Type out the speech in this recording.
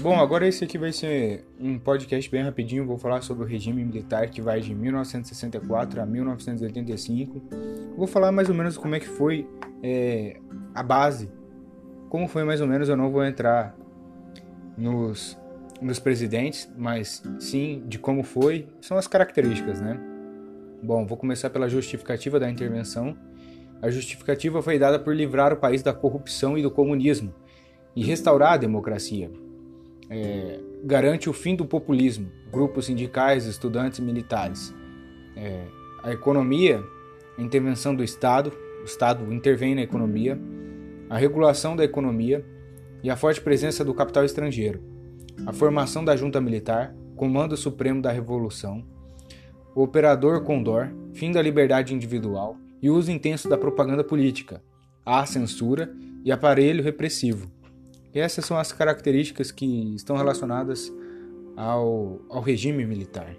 Bom, agora esse aqui vai ser um podcast bem rapidinho. Vou falar sobre o regime militar que vai de 1964 a 1985. Vou falar mais ou menos como é que foi é, a base, como foi mais ou menos. Eu não vou entrar nos, nos presidentes, mas sim de como foi. São as características, né? Bom, vou começar pela justificativa da intervenção. A justificativa foi dada por livrar o país da corrupção e do comunismo e restaurar a democracia é, garante o fim do populismo, grupos sindicais, estudantes e militares. É, a economia, a intervenção do Estado, o Estado intervém na economia, a regulação da economia e a forte presença do capital estrangeiro, a formação da junta militar, comando supremo da revolução, o operador Condor, fim da liberdade individual e uso intenso da propaganda política, a censura e aparelho repressivo. Essas são as características que estão relacionadas ao, ao regime militar.